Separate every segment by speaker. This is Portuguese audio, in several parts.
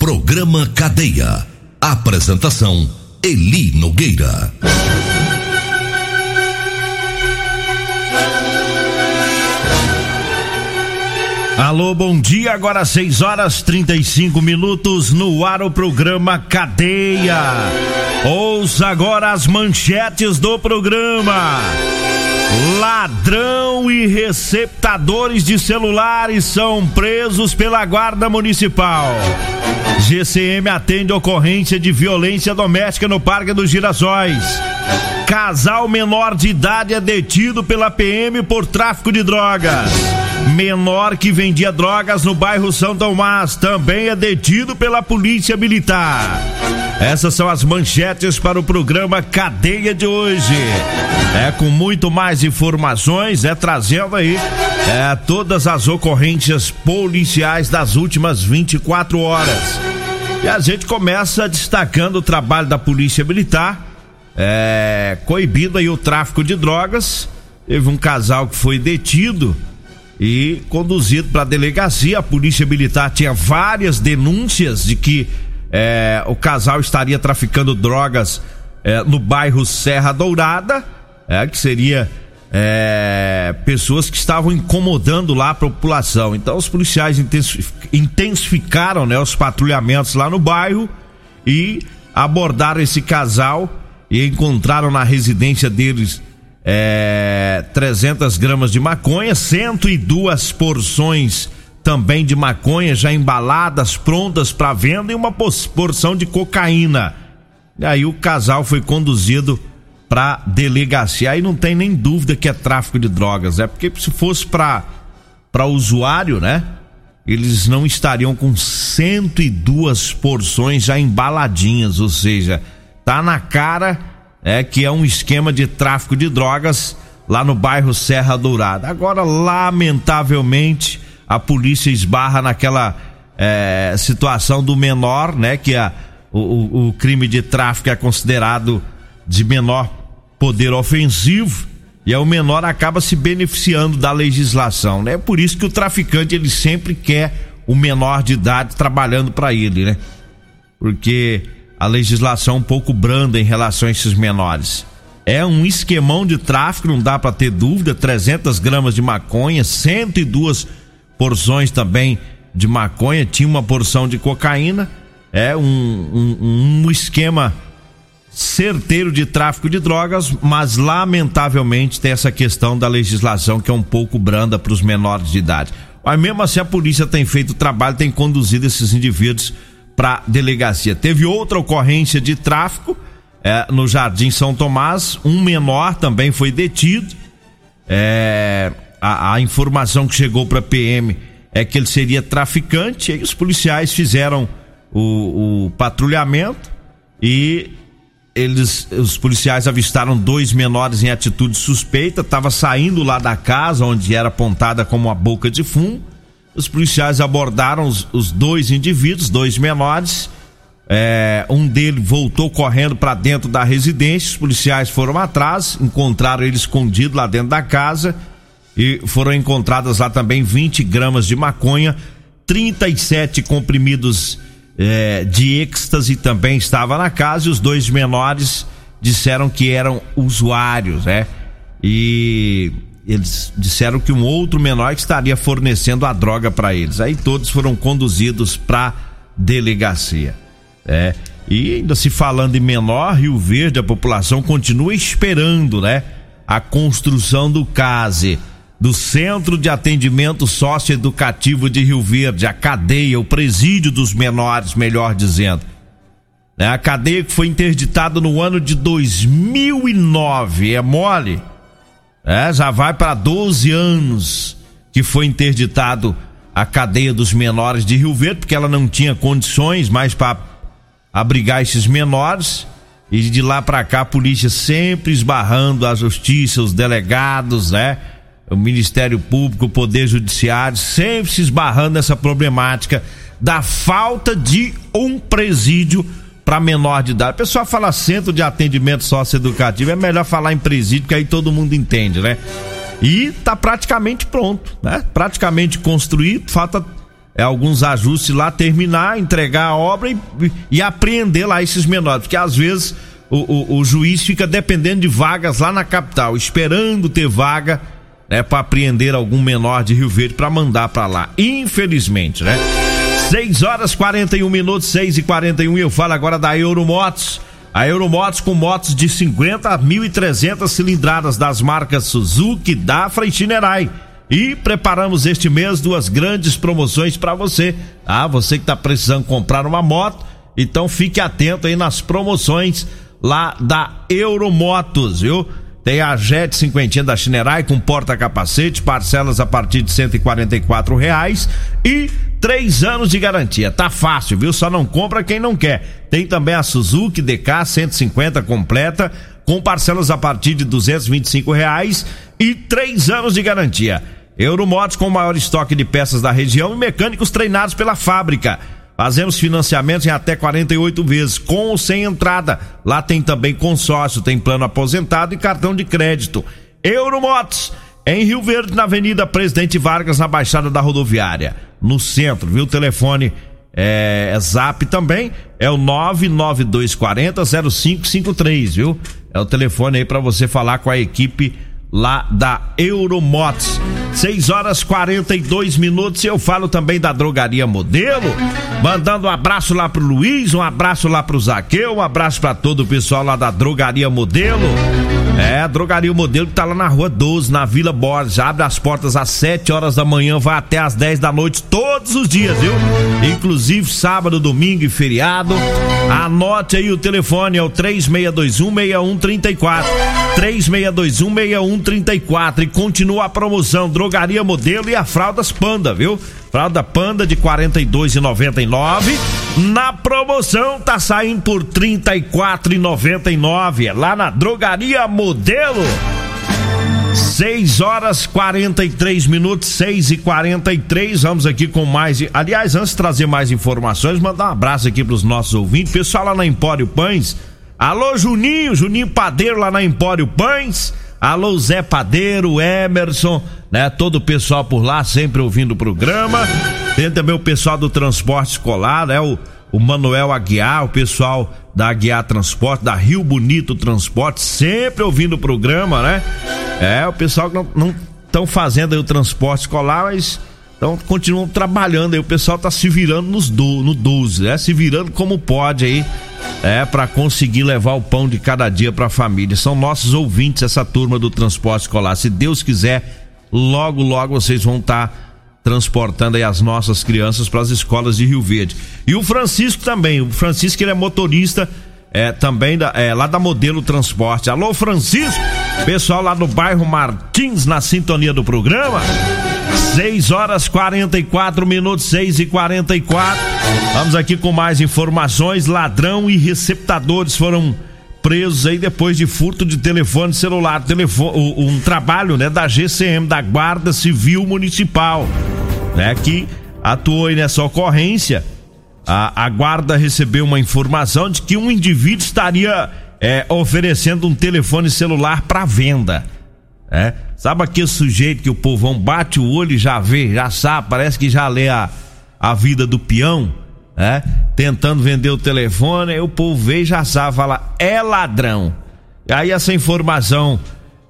Speaker 1: Programa Cadeia. Apresentação: Eli Nogueira.
Speaker 2: Alô, bom dia. Agora 6 horas 35 minutos no ar o programa Cadeia. Ouça agora as manchetes do programa. Ladrão e receptadores de celulares são presos pela Guarda Municipal. GCM atende ocorrência de violência doméstica no Parque dos Girassóis. Casal menor de idade é detido pela PM por tráfico de drogas. Menor que vendia drogas no bairro São Tomás também é detido pela Polícia Militar. Essas são as manchetes para o programa Cadeia de hoje. É com muito mais informações, é trazendo aí é, todas as ocorrências policiais das últimas 24 horas. E a gente começa destacando o trabalho da Polícia Militar, é, coibindo aí o tráfico de drogas. Teve um casal que foi detido e conduzido para a delegacia. A Polícia Militar tinha várias denúncias de que é, o casal estaria traficando drogas é, no bairro Serra Dourada, é, que seria é, pessoas que estavam incomodando lá a população. Então os policiais intensificaram né, os patrulhamentos lá no bairro e abordaram esse casal e encontraram na residência deles é, 300 gramas de maconha, 102 porções também de maconha já embaladas, prontas para venda e uma porção de cocaína. E aí o casal foi conduzido para delegacia. Aí não tem nem dúvida que é tráfico de drogas, é porque se fosse para para usuário, né? Eles não estariam com 102 porções já embaladinhas, ou seja, tá na cara é que é um esquema de tráfico de drogas lá no bairro Serra Dourada. Agora, lamentavelmente, a polícia esbarra naquela é, situação do menor, né? Que a, o, o crime de tráfico é considerado de menor poder ofensivo e aí o menor acaba se beneficiando da legislação, né? É por isso que o traficante ele sempre quer o menor de idade trabalhando para ele, né? Porque a legislação é um pouco branda em relação a esses menores. É um esquemão de tráfico, não dá para ter dúvida. 300 gramas de maconha, 102 porções também de maconha, tinha uma porção de cocaína. É um, um, um esquema certeiro de tráfico de drogas, mas lamentavelmente tem essa questão da legislação que é um pouco branda para os menores de idade. Mas mesmo assim a polícia tem feito o trabalho, tem conduzido esses indivíduos para delegacia. Teve outra ocorrência de tráfico é, no Jardim São Tomás, um menor também foi detido. É, a, a, informação que chegou para PM é que ele seria traficante. E os policiais fizeram o, o patrulhamento e eles, os policiais avistaram dois menores em atitude suspeita, estava saindo lá da casa onde era apontada como a boca de fumo. Os policiais abordaram os, os dois indivíduos, dois menores. É, um deles voltou correndo para dentro da residência. Os policiais foram atrás, encontraram ele escondido lá dentro da casa e foram encontradas lá também 20 gramas de maconha, 37 comprimidos é, de êxtase também estava na casa e os dois menores disseram que eram usuários, né? E eles disseram que um outro menor estaria fornecendo a droga para eles. Aí todos foram conduzidos para delegacia. É, E ainda se falando em menor, Rio Verde, a população continua esperando, né? A construção do CASE, do Centro de Atendimento Socioeducativo de Rio Verde, a cadeia, o presídio dos menores, melhor dizendo. Né? A cadeia que foi interditada no ano de 2009, é mole? É, já vai para 12 anos que foi interditado a cadeia dos menores de Rio Verde, porque ela não tinha condições mais para abrigar esses menores. E de lá para cá a polícia sempre esbarrando a justiça, os delegados, né? O Ministério Público, o Poder Judiciário, sempre se esbarrando nessa problemática da falta de um presídio para menor de idade. O pessoal fala centro de atendimento socioeducativo, é melhor falar em presídio, que aí todo mundo entende, né? E tá praticamente pronto, né? Praticamente construído, falta é, alguns ajustes lá, terminar, entregar a obra e, e apreender lá esses menores, porque às vezes o, o, o, juiz fica dependendo de vagas lá na capital, esperando ter vaga né, para apreender algum menor de Rio Verde para mandar para lá. Infelizmente, né? 6 horas 41 minutos, 6 e 41 e eu falo agora da Euromotos. A Euromotos com motos de 50 a 1.300 cilindradas das marcas Suzuki, Dafra e Chinerai. E preparamos este mês duas grandes promoções para você. Ah, você que está precisando comprar uma moto, então fique atento aí nas promoções lá da Euromotos, viu? Tem a Jet 50 da Chinerai com porta-capacete, parcelas a partir de 144 reais e três anos de garantia. Tá fácil, viu? Só não compra quem não quer. Tem também a Suzuki DK 150 completa com parcelas a partir de 225 reais e três anos de garantia. Euromotos com o maior estoque de peças da região e mecânicos treinados pela fábrica. Fazemos financiamentos em até 48 vezes, com ou sem entrada. Lá tem também consórcio, tem plano aposentado e cartão de crédito. Euromotos, em Rio Verde, na Avenida Presidente Vargas, na Baixada da Rodoviária, no centro, viu? O telefone é, é zap também, é o 99240 0553, viu? É o telefone aí para você falar com a equipe lá da Euromotos. 6 horas 42 minutos. Eu falo também da Drogaria Modelo. Mandando um abraço lá pro Luiz, um abraço lá pro Zaqueu, um abraço para todo o pessoal lá da Drogaria Modelo. É, a Drogaria Modelo que tá lá na rua 12, na Vila Borges. Abre as portas às 7 horas da manhã, vai até às 10 da noite, todos os dias, viu? Inclusive sábado, domingo e feriado. Anote aí o telefone, é o 3621 6134. 3621 6134. E continua a promoção Drogaria Modelo e a Fraldas Panda, viu? Fralda Panda de 42,99. Na promoção tá saindo por 34,99. É lá na Drogaria Modelo. 6 horas 43 minutos, 6 e 43 Vamos aqui com mais. Aliás, antes de trazer mais informações, mandar um abraço aqui pros nossos ouvintes. Pessoal lá na Empório Pães. Alô, Juninho, Juninho Padeiro lá na Empório Pães. Alô, Zé Padeiro, Emerson, né? Todo o pessoal por lá sempre ouvindo o programa. Tem também o pessoal do transporte escolar, né? O, o Manuel Aguiar, o pessoal da Aguiar Transporte, da Rio Bonito Transporte, sempre ouvindo o programa, né? É, o pessoal que não estão fazendo o transporte escolar, mas então continuam trabalhando aí. O pessoal tá se virando nos do, no 12, né? Se virando como pode aí é para conseguir levar o pão de cada dia para a família. São nossos ouvintes essa turma do transporte escolar. Se Deus quiser, logo logo vocês vão estar tá transportando aí as nossas crianças para as escolas de Rio Verde. E o Francisco também. O Francisco ele é motorista é, também da, é, lá da Modelo Transporte. Alô, Francisco, pessoal lá do bairro Martins, na sintonia do programa. 6 horas 44 minutos, 6 e 44 Vamos aqui com mais informações. Ladrão e receptadores foram presos aí depois de furto de telefone celular. Telefone, um trabalho né, da GCM, da Guarda Civil Municipal, né, que atuou aí nessa ocorrência. A, a guarda recebeu uma informação de que um indivíduo estaria é, oferecendo um telefone celular para venda. É? Sabe aquele sujeito que o povão bate o olho e já vê, já sabe, parece que já lê a, a vida do peão, é? Tentando vender o telefone, aí o povo vê e já sabe, fala, é ladrão. E aí essa informação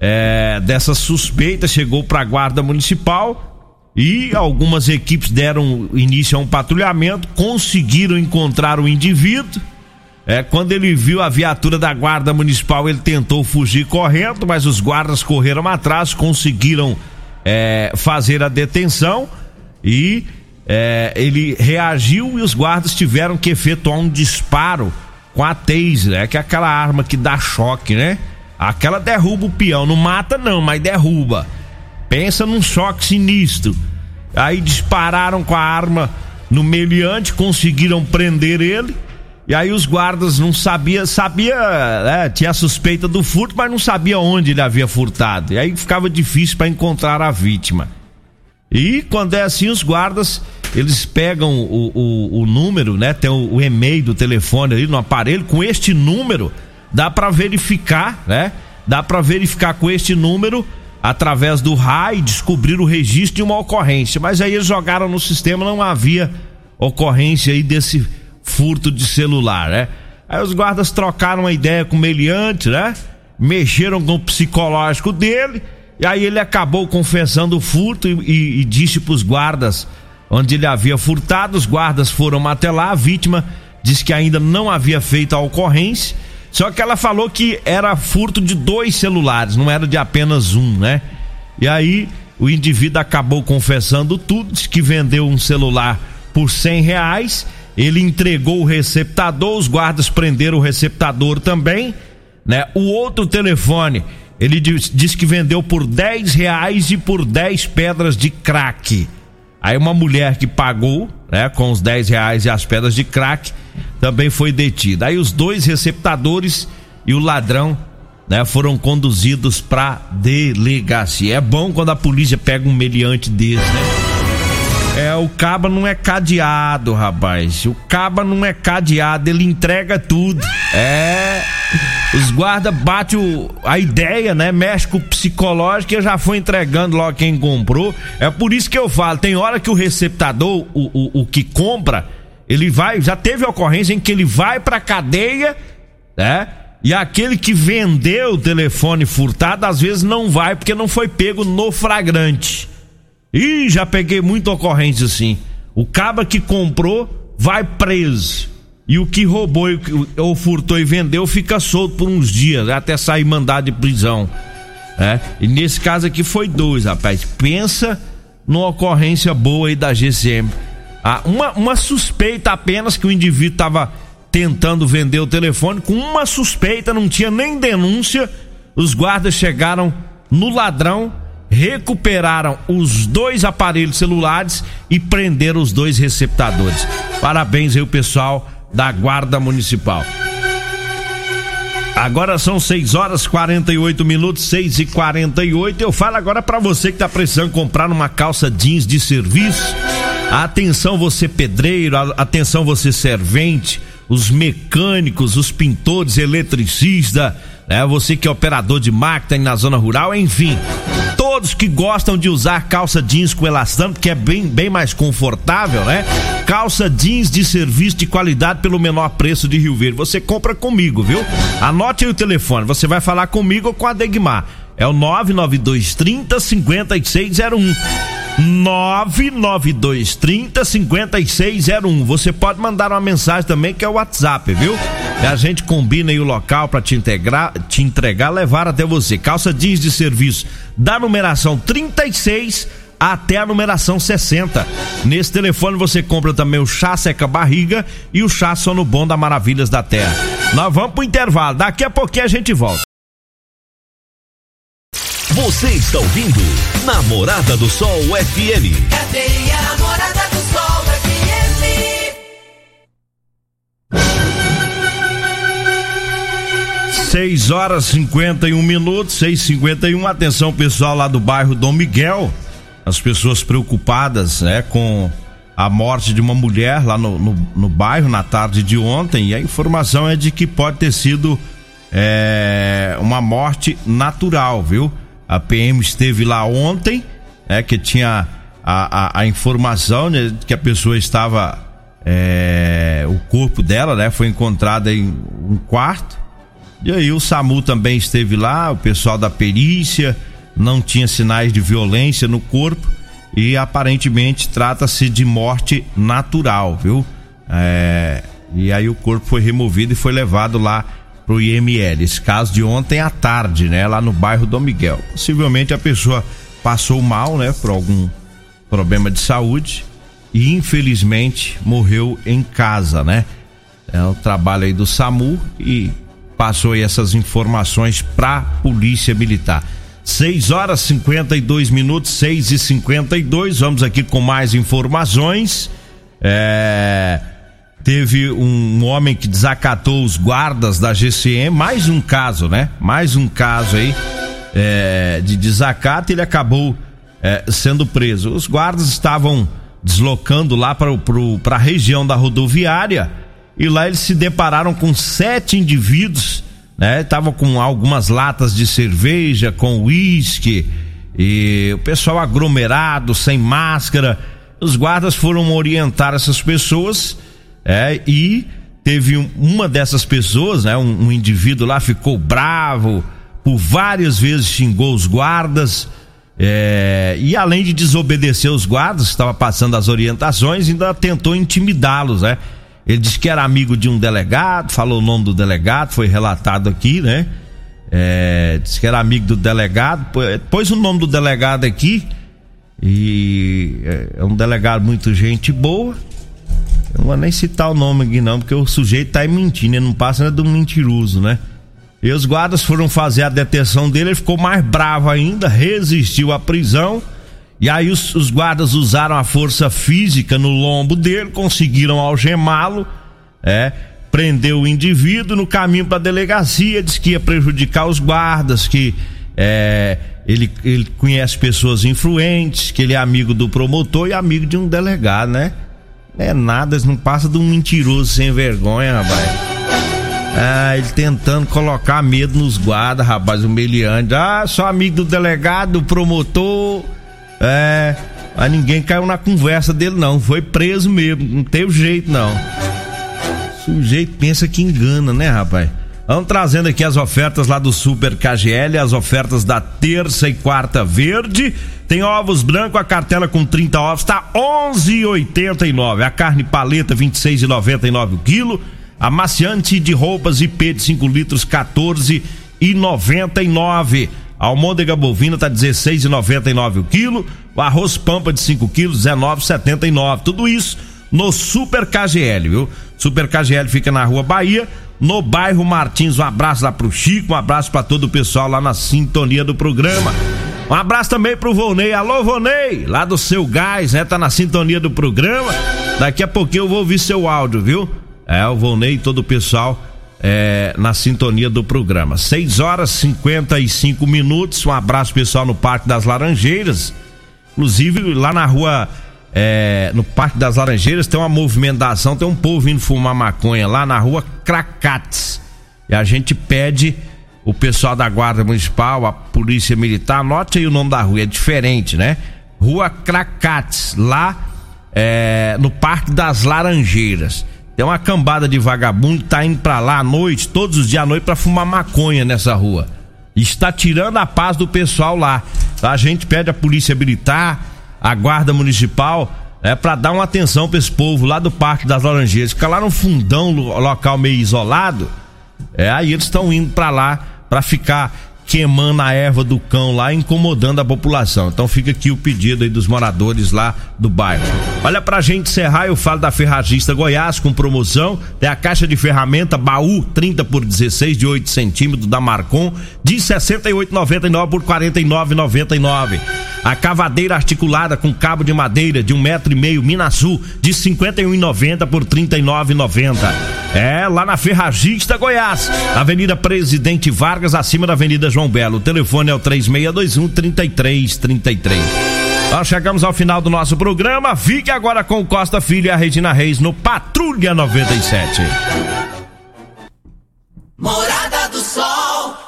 Speaker 2: é, dessa suspeita chegou para a guarda municipal e algumas equipes deram início a um patrulhamento, conseguiram encontrar o indivíduo É, quando ele viu a viatura da guarda municipal, ele tentou fugir correndo, mas os guardas correram atrás, conseguiram é, fazer a detenção e é, ele reagiu e os guardas tiveram que efetuar um disparo com a taser, é que é aquela arma que dá choque, né? Aquela derruba o peão, não mata não, mas derruba. Pensa num choque sinistro. Aí dispararam com a arma no meliante, conseguiram prender ele. E aí os guardas não sabia, sabia, né, tinha suspeita do furto, mas não sabia onde ele havia furtado. E aí ficava difícil para encontrar a vítima. E quando é assim, os guardas eles pegam o, o, o número, né? Tem o, o, e-mail do telefone ali no aparelho. Com este número, dá para verificar, né? Dá para verificar com este número, através do RAI, descobrir o registro de uma ocorrência. Mas aí eles jogaram no sistema, não havia ocorrência aí desse furto de celular, né? Aí os guardas trocaram uma ideia com o meliante, né? Mexeram com o psicológico dele. E aí ele acabou confessando o furto e, e, e disse pros guardas onde ele havia furtado. Os guardas foram até lá. A vítima disse que ainda não havia feito a ocorrência. Só que ela falou que era furto de dois celulares, não era de apenas um, né? E aí o indivíduo acabou confessando tudo, disse que vendeu um celular por cem reais. Ele entregou o receptador, os guardas prenderam o receptador também, né? O outro telefone, ele disse que vendeu por dez reais e por dez pedras de crack. Aí uma mulher que pagou, né, com os 10 reais e as pedras de crack, também foi detida. Aí os dois receptadores e o ladrão, né, foram conduzidos para delegacia. É bom quando a polícia pega um meliante desse, né? É, o caba não é cadeado, rapaz. O caba não é cadeado, ele entrega tudo. É. Os guarda bate o, a ideia, né? Mexe com o psicológico e já foi entregando logo quem comprou. É por isso que eu falo, tem hora que o receptador, o, o, o que compra, ele vai, já teve ocorrência em que ele vai pra cadeia, né? E aquele que vendeu o telefone furtado, às vezes não vai porque não foi pego no flagrante. Ih, já peguei muita ocorrência assim. O caba que comprou vai preso. E o que roubou ou furtou e vendeu fica solto por uns dias, até sair mandado de prisão. É? E nesse caso aqui foi dois, rapaz. Pensa numa ocorrência boa aí da GCM. Ah, uma, uma suspeita apenas que o indivíduo estava tentando vender o telefone, com uma suspeita, não tinha nem denúncia. Os guardas chegaram no ladrão, recuperaram os dois aparelhos celulares e prenderam os dois receptadores. Parabéns aí, o pessoal da Guarda Municipal. Agora são 6 horas 48 minutos, 6 e 48 Eu falo agora para você que tá precisando comprar uma calça jeans de serviço. Atenção, você pedreiro, atenção, você servente, os mecânicos, os pintores, eletricista, né? Você que é operador de máquina na zona rural, enfim todos que gostam de usar calça jeans com elastano, que é bem, bem mais confortável, né? Calça jeans de serviço de qualidade pelo menor preço de Rio Verde. Você compra comigo, viu? Anote aí o telefone, você vai falar comigo ou com a Degmar. É o 99230 5601. 99230 5601. Você pode mandar uma mensagem também que é o WhatsApp, viu? E a gente combina aí o local para te integrar, te entregar, levar até você. Calça jeans de serviço da numeração 36 até a numeração 60. Nesse telefone você compra também o chá seca barriga e o chá sono bom da Maravilhas da Terra. Nós vamos pro intervalo. Daqui a pouquinho a gente volta.
Speaker 1: Você está ouvindo Namorada do Sol FM.
Speaker 3: Cadê a Namorada do Sol FM?
Speaker 2: 6 horas 51 minutos, 6 51 Atenção, pessoal lá do bairro Dom Miguel. As pessoas preocupadas né, com a morte de uma mulher lá no, no, no bairro na tarde de ontem. E a informação é de que pode ter sido é, uma morte natural, viu? A PM esteve lá ontem, é que tinha a, a, a informação né, que a pessoa estava. É, o corpo dela, né? Foi encontrado em um quarto. E aí o SAMU também esteve lá, o pessoal da perícia, não tinha sinais de violência no corpo e aparentemente trata-se de morte natural, viu? É, E aí o corpo foi removido e foi levado lá pro IML. Esse caso de ontem à tarde, né? Lá no bairro Dom Miguel. Possivelmente a pessoa passou mal, né? Por algum problema de saúde e infelizmente morreu em casa, né? É o trabalho aí do SAMU e passou aí essas informações pra Polícia Militar. 6 horas 52 minutos, 6 e 52 Vamos aqui com mais informações. É, teve um homem que desacatou os guardas da GCM. Mais um caso, né? Mais um caso aí é, de desacato. Ele acabou é, sendo preso. Os guardas estavam deslocando lá para a região da rodoviária e lá eles se depararam com sete indivíduos né? Tava com algumas latas de cerveja, com uísque e o pessoal aglomerado, sem máscara. Os guardas foram orientar essas pessoas é, e teve um, uma dessas pessoas, né? Um, um indivíduo lá ficou bravo, por várias vezes xingou os guardas. É, e além de desobedecer os guardas, estava passando as orientações, ainda tentou intimidá-los, né? Ele disse que era amigo de um delegado, falou o nome do delegado, foi relatado aqui, né? É, disse que era amigo do delegado, pôs o nome do delegado aqui e é, é um delegado muito gente boa. Eu não vou nem citar o nome aqui não, porque o sujeito tá mentindo, ele não passa nada do mentiroso, né? E os guardas foram fazer a detenção dele, ele ficou mais bravo ainda, resistiu à prisão e aí os, os, guardas usaram a força física no lombo dele, conseguiram algemá-lo, é, prendeu o indivíduo no caminho para a delegacia, disse que ia prejudicar os guardas, que é, ele, ele conhece pessoas influentes, que ele é amigo do promotor e amigo de um delegado, né? É nada, não passa de um mentiroso sem vergonha, rapaz. Ah, ele tentando colocar medo nos guardas, rapaz, humilhante. Ah, sou amigo do delegado, do promotor é, mas ninguém caiu na conversa dele, não. Foi preso mesmo, não teve jeito, não. O sujeito pensa que engana, né, rapaz? Vamos trazendo aqui as ofertas lá do Super KGL, as ofertas da terça e quarta verde. Tem ovos branco, a cartela com 30 ovos tá 11,89. A carne paleta 26,99 o quilo. Amaciante de roupas IP de 5 litros 14,99. A almôndega bovina tá 16,99 o quilo. O arroz pampa de 5 quilos 19,79. Tudo isso no Super KGL, viu? Super KGL fica na Rua Bahia, no bairro Martins. Um abraço lá pro Chico, um abraço para todo o pessoal lá na sintonia do programa. Um abraço também pro Volney. Alô, Volney, lá do seu gás, né? Tá na sintonia do programa. Daqui a pouquinho eu vou ouvir seu áudio, viu? É, o Volney e todo o pessoal é, na sintonia do programa. 6 horas 55 minutos. Um abraço pessoal no Parque das Laranjeiras. Inclusive lá na rua, é, no Parque das Laranjeiras, tem uma movimentação, tem um povo indo fumar maconha lá na rua Cracates. E a gente pede o pessoal da Guarda Municipal, a Polícia Militar, anote aí o nome da rua, é diferente, né? Rua Cracates, lá é, no Parque das Laranjeiras. Tem uma cambada de vagabundo que tá indo pra lá à noite, todos os dias à noite, pra fumar maconha nessa rua. Está tirando a paz do pessoal lá. A gente pede a polícia militar, a guarda municipal, é para dar uma atenção para esse povo lá do Parque das Laranjeiras. Fica lá no fundão, local meio isolado. É, aí eles estão indo para lá para ficar queimando a erva do cão lá, incomodando a população. Então fica aqui o pedido aí dos moradores lá do bairro. Olha pra gente encerrar, eu falo da Ferragista Goiás com promoção. Tem a caixa de ferramenta baú 30 por 16 de 8 centímetros da Marcon de 68,99 por 49,99. A cavadeira articulada com cabo de madeira de um metro e meio Minasul de 51,90 por 39,90. É lá na Ferragista Goiás, Avenida Presidente Vargas, acima da Avenida João Belo. O telefone é o 3621 3333. Nós chegamos ao final do nosso programa. Fique agora com Costa Filho e a Regina Reis no Patrulha 97.
Speaker 3: Morada do Sol.